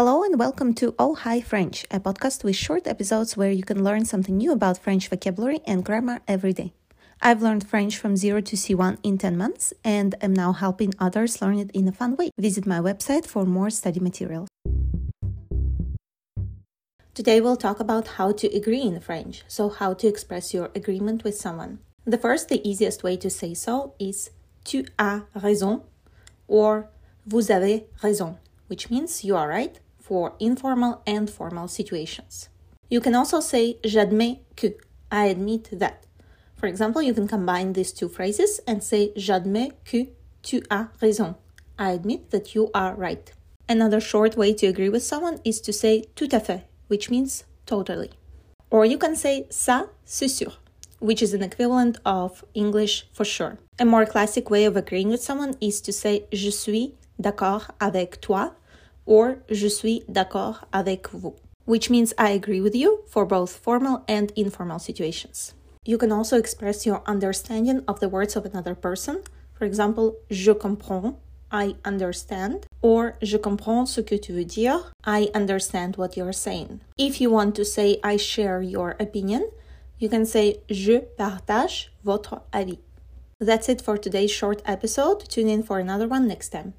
Hello and welcome to Oh Hi French, a podcast with short episodes where you can learn something new about French vocabulary and grammar every day. I've learned French from 0 to C1 in 10 months and am now helping others learn it in a fun way. Visit my website for more study materials. Today we'll talk about how to agree in French, so how to express your agreement with someone. The first, the easiest way to say so is tu as raison or vous avez raison, which means you are right for informal and formal situations. You can also say j'admets que, I admit that. For example, you can combine these two phrases and say j'admets que tu as raison. I admit that you are right. Another short way to agree with someone is to say tout à fait, which means totally. Or you can say ça, c'est sûr, which is an equivalent of English for sure. A more classic way of agreeing with someone is to say je suis d'accord avec toi or je suis d'accord avec vous, which means I agree with you for both formal and informal situations. You can also express your understanding of the words of another person. For example, je comprends, I understand, or je comprends ce que tu veux dire, I understand what you're saying. If you want to say I share your opinion, you can say je partage votre avis. That's it for today's short episode. Tune in for another one next time.